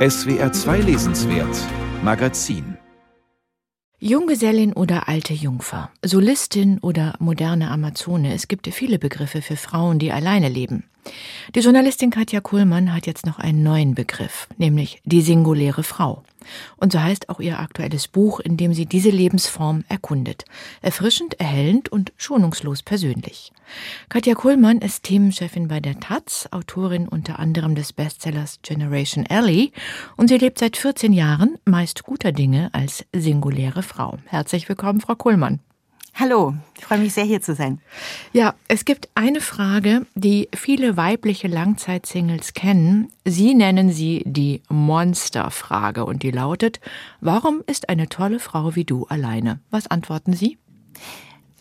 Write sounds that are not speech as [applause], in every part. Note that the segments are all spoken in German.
SWR 2 Lesenswert Magazin Junggesellin oder alte Jungfer, Solistin oder moderne Amazone. Es gibt viele Begriffe für Frauen, die alleine leben. Die Journalistin Katja Kuhlmann hat jetzt noch einen neuen Begriff, nämlich die singuläre Frau. Und so heißt auch ihr aktuelles Buch, in dem sie diese Lebensform erkundet. Erfrischend, erhellend und schonungslos persönlich. Katja Kuhlmann ist Themenchefin bei der Taz, Autorin unter anderem des Bestsellers Generation Ellie und sie lebt seit 14 Jahren meist guter Dinge als singuläre Frau. Herzlich willkommen, Frau Kuhlmann. Hallo, ich freue mich sehr, hier zu sein. Ja, es gibt eine Frage, die viele weibliche Langzeitsingles kennen. Sie nennen sie die Monsterfrage und die lautet, warum ist eine tolle Frau wie du alleine? Was antworten Sie?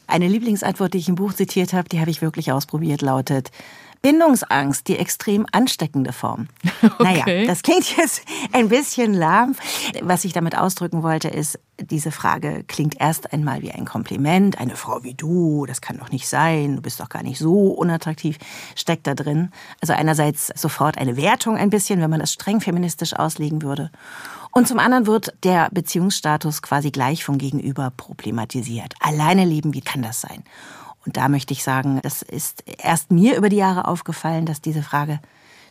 Eine Lieblingsantwort, die ich im Buch zitiert habe, die habe ich wirklich ausprobiert, lautet, Bindungsangst, die extrem ansteckende Form. [laughs] Okay. Naja, das klingt jetzt ein bisschen lahm. Was ich damit ausdrücken wollte, ist, diese Frage klingt erst einmal wie ein Kompliment. Eine Frau wie du, das kann doch nicht sein, du bist doch gar nicht so unattraktiv, steckt da drin. Also einerseits sofort eine Wertung ein bisschen, wenn man das streng feministisch auslegen würde. Und zum anderen wird der Beziehungsstatus quasi gleich vom Gegenüber problematisiert. Alleine leben, wie kann das sein? Und da möchte ich sagen, das ist erst mir über die Jahre aufgefallen, dass diese Frage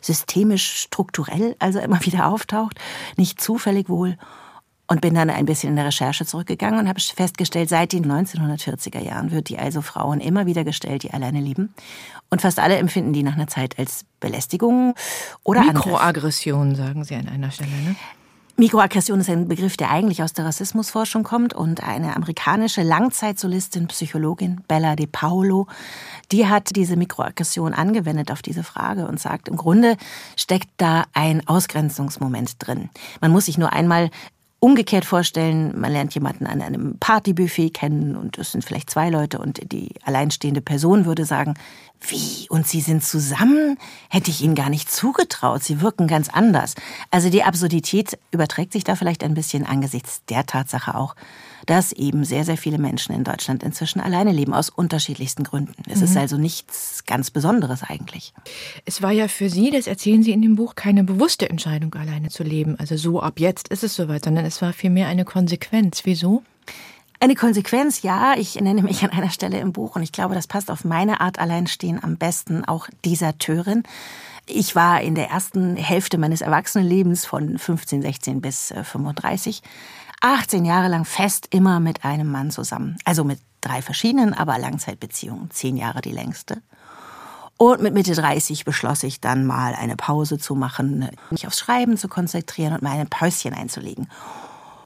systemisch, strukturell also immer [laughs] wieder auftaucht, nicht zufällig wohl. Und bin dann ein bisschen in der Recherche zurückgegangen und habe festgestellt, seit den 1940er Jahren wird die also Frauen immer wieder gestellt, die alleine leben. Und fast alle empfinden die nach einer Zeit als Belästigung oder Mikroaggression, sagen Sie an einer Stelle, ne? Mikroaggression ist ein Begriff, der eigentlich aus der Rassismusforschung kommt und eine amerikanische Langzeitsolistin, Psychologin, Bella De Paolo, die hat diese Mikroaggression angewendet auf diese Frage und sagt, im Grunde steckt da ein Ausgrenzungsmoment drin. Man muss sich nur einmal umgekehrt vorstellen, man lernt jemanden an einem Partybuffet kennen und es sind vielleicht zwei Leute und die alleinstehende Person würde sagen, wie? Und Sie sind zusammen? Hätte ich Ihnen gar nicht zugetraut. Sie wirken ganz anders. Also die Absurdität überträgt sich da vielleicht ein bisschen angesichts der Tatsache auch, dass eben sehr, sehr viele Menschen in Deutschland inzwischen alleine leben, aus unterschiedlichsten Gründen. Es mhm. ist also nichts ganz Besonderes eigentlich. Es war ja für Sie, das erzählen Sie in dem Buch, keine bewusste Entscheidung, alleine zu leben. Also so ab jetzt ist es soweit, sondern es war vielmehr eine Konsequenz. Wieso? Eine Konsequenz, ja. Ich nenne mich an einer Stelle im Buch und ich glaube, das passt auf meine Art Alleinstehen am besten auch Deserteurin. Ich war in der ersten Hälfte meines Erwachsenenlebens von 15, 16 bis 35 18 Jahre lang fest immer mit einem Mann zusammen. Also mit drei verschiedenen, aber Langzeitbeziehungen. Zehn Jahre die längste. Und mit Mitte 30 beschloss ich dann mal eine Pause zu machen, mich aufs Schreiben zu konzentrieren und mal ein Päuschen einzulegen.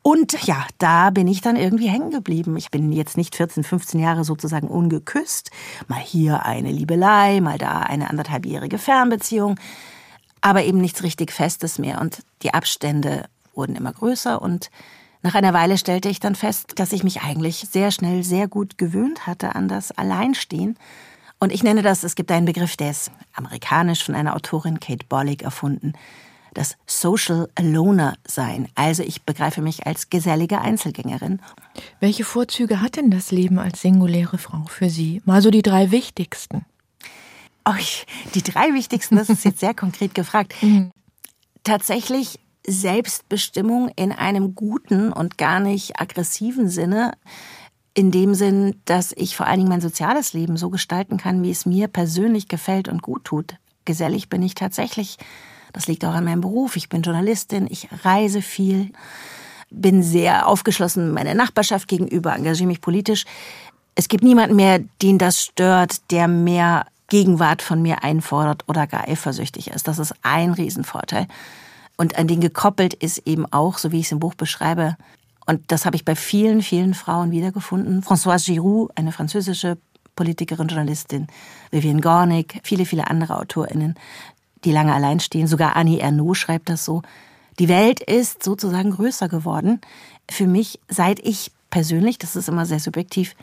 Und ja, da bin ich dann irgendwie hängen geblieben. Ich bin jetzt nicht 14, 15 Jahre sozusagen ungeküsst. Mal hier eine Liebelei, mal da eine anderthalbjährige Fernbeziehung. Aber eben nichts richtig Festes mehr. Und die Abstände wurden immer größer. Und nach einer Weile stellte ich dann fest, dass ich mich eigentlich sehr schnell sehr gut gewöhnt hatte an das Alleinstehen. Und ich nenne das, es gibt einen Begriff, der ist amerikanisch von einer Autorin Kate Bollig erfunden das Social Aloner sein. Also ich begreife mich als gesellige Einzelgängerin. Welche Vorzüge hat denn das Leben als singuläre Frau für Sie? Mal so die drei wichtigsten. Oh, die drei wichtigsten, das ist jetzt sehr [laughs] konkret gefragt. Mhm. Tatsächlich Selbstbestimmung in einem guten und gar nicht aggressiven Sinne. In dem Sinn, dass ich vor allen Dingen mein soziales Leben so gestalten kann, wie es mir persönlich gefällt und gut tut. Gesellig bin ich tatsächlich das liegt auch an meinem Beruf. Ich bin Journalistin, ich reise viel, bin sehr aufgeschlossen meiner Nachbarschaft gegenüber, engagiere mich politisch. Es gibt niemanden mehr, den das stört, der mehr Gegenwart von mir einfordert oder gar eifersüchtig ist. Das ist ein Riesenvorteil. Und an den gekoppelt ist eben auch, so wie ich es im Buch beschreibe, und das habe ich bei vielen, vielen Frauen wiedergefunden. Françoise Giroud, eine französische Politikerin, Journalistin, Vivienne Gornick, viele, viele andere AutorInnen, die lange allein stehen. Sogar Annie Ernaux schreibt das so. Die Welt ist sozusagen größer geworden. Für mich, seit ich persönlich, das ist immer sehr subjektiv,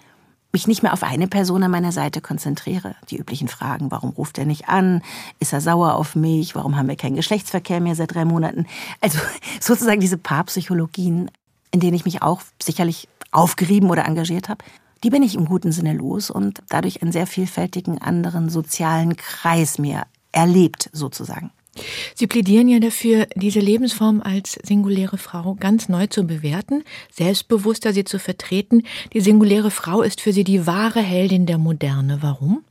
mich nicht mehr auf eine Person an meiner Seite konzentriere. Die üblichen Fragen, warum ruft er nicht an? Ist er sauer auf mich? Warum haben wir keinen Geschlechtsverkehr mehr seit drei Monaten? Also [laughs] sozusagen diese Paarpsychologien, in denen ich mich auch sicherlich aufgerieben oder engagiert habe, die bin ich im guten Sinne los und dadurch einen sehr vielfältigen anderen sozialen Kreis mir erlebt sozusagen. Sie plädieren ja dafür, diese Lebensform als singuläre Frau ganz neu zu bewerten, selbstbewusster sie zu vertreten. Die singuläre Frau ist für Sie die wahre Heldin der Moderne. Warum?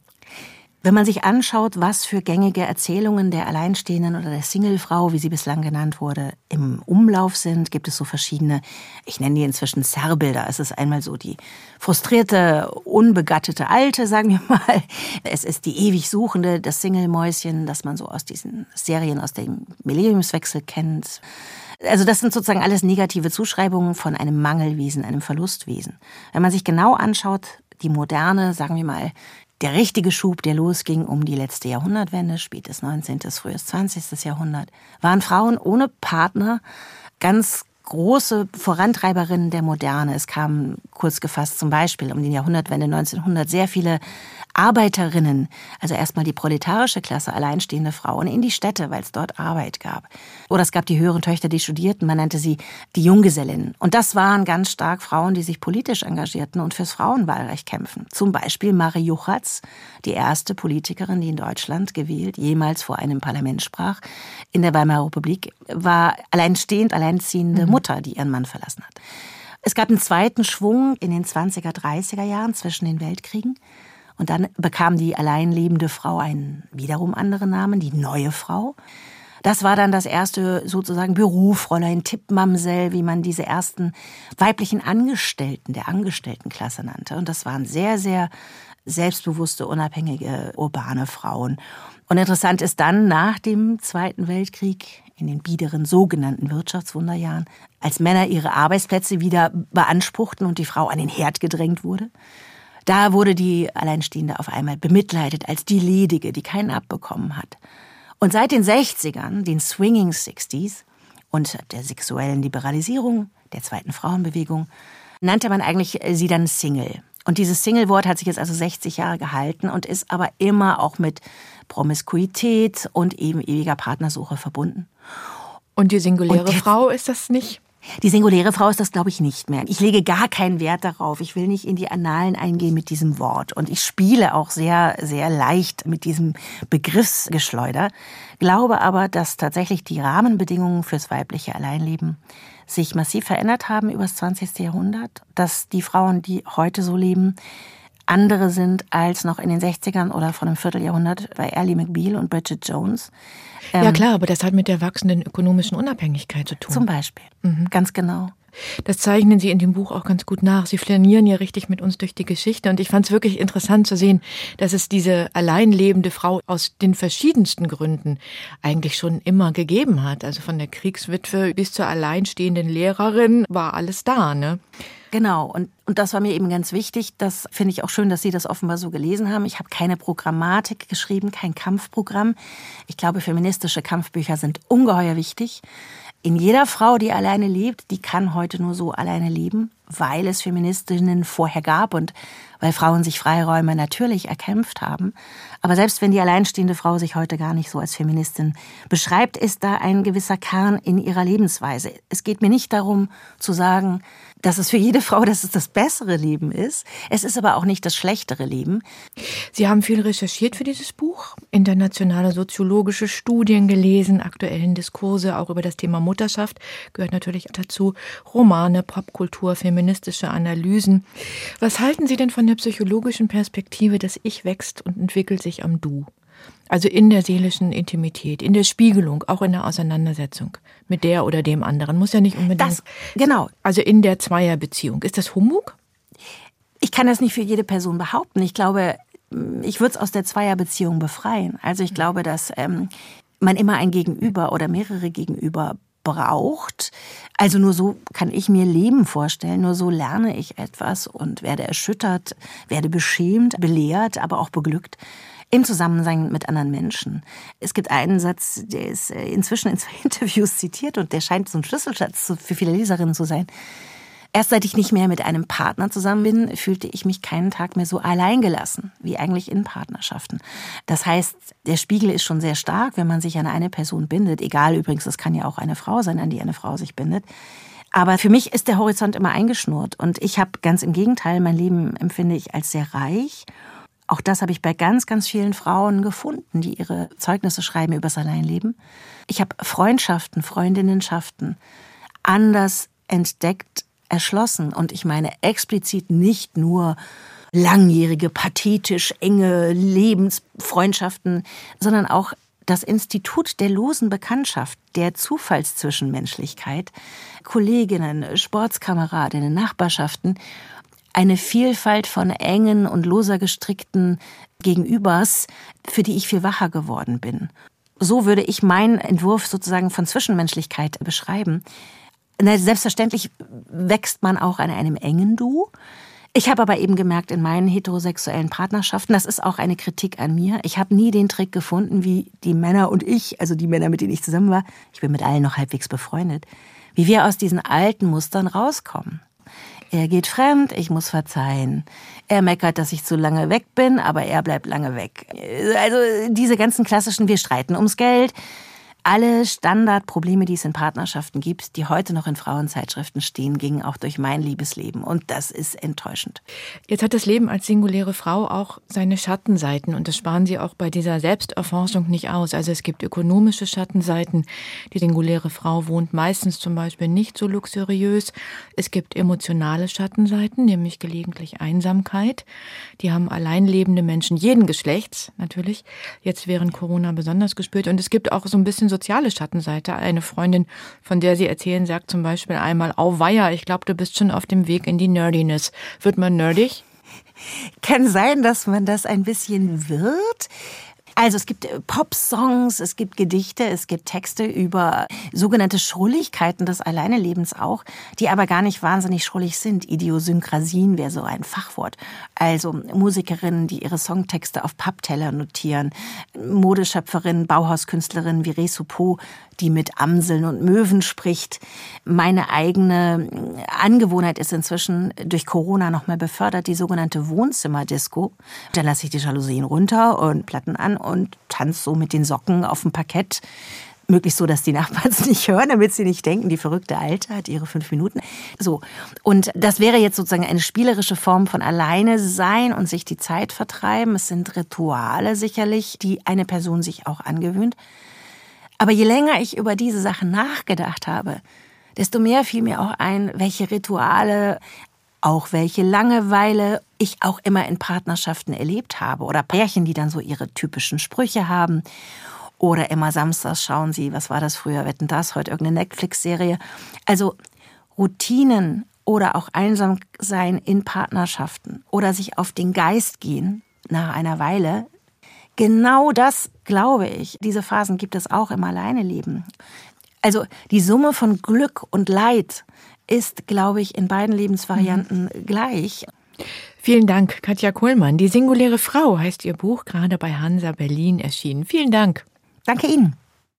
Wenn man sich anschaut, was für gängige Erzählungen der Alleinstehenden oder der Singlefrau, wie sie bislang genannt wurde, im Umlauf sind, gibt es so verschiedene, ich nenne die inzwischen Zerrbilder. Es ist einmal so die frustrierte, unbegattete Alte, sagen wir mal. Es ist die ewig Suchende, das Singlemäuschen, das man so aus diesen Serien aus dem Millenniumswechsel kennt. Also das sind sozusagen alles negative Zuschreibungen von einem Mangelwesen, einem Verlustwesen. Wenn man sich genau anschaut, die moderne, sagen wir mal, der richtige Schub, der losging um die letzte Jahrhundertwende, spätes 19., frühes 20. Jahrhundert, waren Frauen ohne Partner ganz große Vorantreiberinnen der Moderne. Es kamen kurz gefasst zum Beispiel um die Jahrhundertwende 1900 sehr viele Arbeiterinnen, also erstmal die proletarische Klasse, alleinstehende Frauen, in die Städte, weil es dort Arbeit gab. Oder es gab die höheren Töchter, die studierten, man nannte sie die Junggesellinnen. Und das waren ganz stark Frauen, die sich politisch engagierten und fürs Frauenwahlrecht kämpfen. Zum Beispiel Marie Juchatz, die erste Politikerin, die in Deutschland gewählt, jemals vor einem Parlament sprach, in der Weimarer Republik, war alleinstehend, alleinziehende mhm. Mutter, die ihren Mann verlassen hat. Es gab einen zweiten Schwung in den 20er, 30er Jahren zwischen den Weltkriegen. Und dann bekam die allein lebende Frau einen wiederum anderen Namen, die neue Frau. Das war dann das erste sozusagen Berufräulein, Tippmamsell, wie man diese ersten weiblichen Angestellten der Angestelltenklasse nannte. Und das waren sehr, sehr selbstbewusste, unabhängige, urbane Frauen. Und interessant ist dann nach dem Zweiten Weltkrieg, in den biederen sogenannten Wirtschaftswunderjahren, als Männer ihre Arbeitsplätze wieder beanspruchten und die Frau an den Herd gedrängt wurde, da wurde die Alleinstehende auf einmal bemitleidet als die Ledige, die keinen abbekommen hat. Und seit den 60ern, den Swinging Sixties und der sexuellen Liberalisierung, der zweiten Frauenbewegung, nannte man eigentlich sie dann Single. Und dieses Single-Wort hat sich jetzt also 60 Jahre gehalten und ist aber immer auch mit Promiskuität und eben ewiger Partnersuche verbunden. Und die singuläre und Frau ist das nicht? Die singuläre Frau ist das, glaube ich, nicht mehr. Ich lege gar keinen Wert darauf. Ich will nicht in die Annalen eingehen mit diesem Wort. Und ich spiele auch sehr, sehr leicht mit diesem Begriffsgeschleuder. Glaube aber, dass tatsächlich die Rahmenbedingungen fürs weibliche Alleinleben sich massiv verändert haben über das 20. Jahrhundert. Dass die Frauen, die heute so leben, andere sind als noch in den 60ern oder vor einem Vierteljahrhundert bei Ellie McBeal und Bridget Jones. Ähm, ja klar, aber das hat mit der wachsenden ökonomischen Unabhängigkeit zu tun. Zum Beispiel, mhm. ganz genau. Das zeichnen Sie in dem Buch auch ganz gut nach. Sie flanieren ja richtig mit uns durch die Geschichte. Und ich fand es wirklich interessant zu sehen, dass es diese alleinlebende Frau aus den verschiedensten Gründen eigentlich schon immer gegeben hat. Also von der Kriegswitwe bis zur alleinstehenden Lehrerin war alles da, ne? Genau, und, und das war mir eben ganz wichtig. Das finde ich auch schön, dass Sie das offenbar so gelesen haben. Ich habe keine Programmatik geschrieben, kein Kampfprogramm. Ich glaube, feministische Kampfbücher sind ungeheuer wichtig. In jeder Frau, die alleine lebt, die kann heute nur so alleine leben, weil es Feministinnen vorher gab und weil Frauen sich Freiräume natürlich erkämpft haben. Aber selbst wenn die alleinstehende Frau sich heute gar nicht so als Feministin beschreibt, ist da ein gewisser Kern in ihrer Lebensweise. Es geht mir nicht darum zu sagen, dass es für jede Frau dass es das bessere Leben ist. Es ist aber auch nicht das schlechtere Leben. Sie haben viel recherchiert für dieses Buch, internationale soziologische Studien gelesen, aktuellen Diskurse auch über das Thema Mutterschaft gehört natürlich dazu, Romane, Popkultur, feministische Analysen. Was halten Sie denn von der psychologischen Perspektive, das Ich wächst und entwickelt sich am Du? Also in der seelischen Intimität, in der Spiegelung, auch in der Auseinandersetzung mit der oder dem anderen. Muss ja nicht unbedingt. Das, genau. Also in der Zweierbeziehung. Ist das Humbug? Ich kann das nicht für jede Person behaupten. Ich glaube, ich würde es aus der Zweierbeziehung befreien. Also ich glaube, dass ähm, man immer ein Gegenüber oder mehrere Gegenüber braucht. Also nur so kann ich mir Leben vorstellen, nur so lerne ich etwas und werde erschüttert, werde beschämt, belehrt, aber auch beglückt im Zusammensein mit anderen Menschen. Es gibt einen Satz, der ist äh, inzwischen in zwei [laughs] Interviews zitiert und der scheint so ein Schlüsselschatz für viele Leserinnen zu sein. Erst seit ich nicht mehr mit einem Partner zusammen bin, fühlte ich mich keinen Tag mehr so alleingelassen wie eigentlich in Partnerschaften. Das heißt, der Spiegel ist schon sehr stark, wenn man sich an eine Person bindet. Egal übrigens, es kann ja auch eine Frau sein, an die eine Frau sich bindet. Aber für mich ist der Horizont immer eingeschnurrt und ich habe ganz im Gegenteil, mein Leben empfinde ich als sehr reich Auch das habe ich bei ganz, ganz vielen Frauen gefunden, die ihre Zeugnisse schreiben über das Alleinleben. Ich habe Freundschaften, Freundinnenschaften anders entdeckt, erschlossen. Und ich meine explizit nicht nur langjährige, pathetisch enge Lebensfreundschaften, sondern auch das Institut der losen Bekanntschaft, der Zufallszwischenmenschlichkeit, Kolleginnen, Sportskameradinnen, Nachbarschaften, eine Vielfalt von engen und loser gestrickten Gegenübers, für die ich viel wacher geworden bin. So würde ich meinen Entwurf sozusagen von Zwischenmenschlichkeit beschreiben. Selbstverständlich wächst man auch an einem engen Du. Ich habe aber eben gemerkt in meinen heterosexuellen Partnerschaften, das ist auch eine Kritik an mir. Ich habe nie den Trick gefunden, wie die Männer und ich, also die Männer, mit denen ich zusammen war, ich bin mit allen noch halbwegs befreundet, wie wir aus diesen alten Mustern rauskommen. Er geht fremd, ich muss verzeihen. Er meckert, dass ich zu lange weg bin, aber er bleibt lange weg. Also diese ganzen klassischen, wir streiten ums Geld, alle Standardprobleme, die es in Partnerschaften gibt, die heute noch in Frauenzeitschriften stehen, gingen auch durch mein Liebesleben. Und das ist enttäuschend. Jetzt hat das Leben als singuläre Frau auch seine Schattenseiten. Und das sparen Sie auch bei dieser Selbsterforschung nicht aus. Also es gibt ökonomische Schattenseiten. Die singuläre Frau wohnt meistens zum Beispiel nicht so luxuriös. Es gibt emotionale Schattenseiten, nämlich gelegentlich Einsamkeit. Die haben alleinlebende Menschen jeden Geschlechts natürlich jetzt während Corona besonders gespürt. Und es gibt auch so ein bisschen soziale Schattenseite. Eine Freundin, von der Sie erzählen, sagt zum Beispiel einmal, Auweia, ich glaube, du bist schon auf dem Weg in die Nerdiness. Wird man nerdig? Kann sein, dass man das ein bisschen wird. Also es gibt äh, Pop-Songs, es gibt Gedichte, es gibt Texte über sogenannte Schrulligkeiten des Alleinelebens auch, die aber gar nicht wahnsinnig schrullig sind. Idiosynkrasien wäre so ein Fachwort. Also Musikerinnen, die ihre Songtexte auf Pappteller notieren, Modeschöpferinnen, Bauhauskünstlerinnen wie Resupo, die mit Amseln und Möwen spricht. Meine eigene Angewohnheit ist inzwischen durch Corona nochmal befördert, die sogenannte Wohnzimmerdisco. Dann lasse ich die Jalousien runter und Platten an und tanze so mit den Socken auf dem Parkett möglichst so, dass die Nachbarn es [laughs] nicht hören, damit sie nicht denken, die verrückte Alte hat ihre fünf Minuten. So. Und das wäre jetzt sozusagen eine spielerische Form von alleine sein und sich die Zeit vertreiben. Es sind Rituale sicherlich, die eine Person sich auch angewöhnt. Aber je länger ich über diese Sachen nachgedacht habe, desto mehr fiel mir auch ein, welche Rituale, auch welche Langeweile ich auch immer in Partnerschaften erlebt habe oder Pärchen, die dann so ihre typischen Sprüche haben oder immer samstags schauen sie, was war das früher, wetten das, heute irgendeine Netflix-Serie. Also Routinen oder auch einsam sein in Partnerschaften oder sich auf den Geist gehen nach einer Weile Genau das glaube ich. Diese Phasen gibt es auch im Alleineleben. Also die Summe von Glück und Leid ist, glaube ich, in beiden Lebensvarianten mhm. gleich. Vielen Dank, Katja Kohlmann. Die singuläre Frau heißt Ihr Buch, gerade bei Hansa Berlin erschienen. Vielen Dank. Danke Ihnen.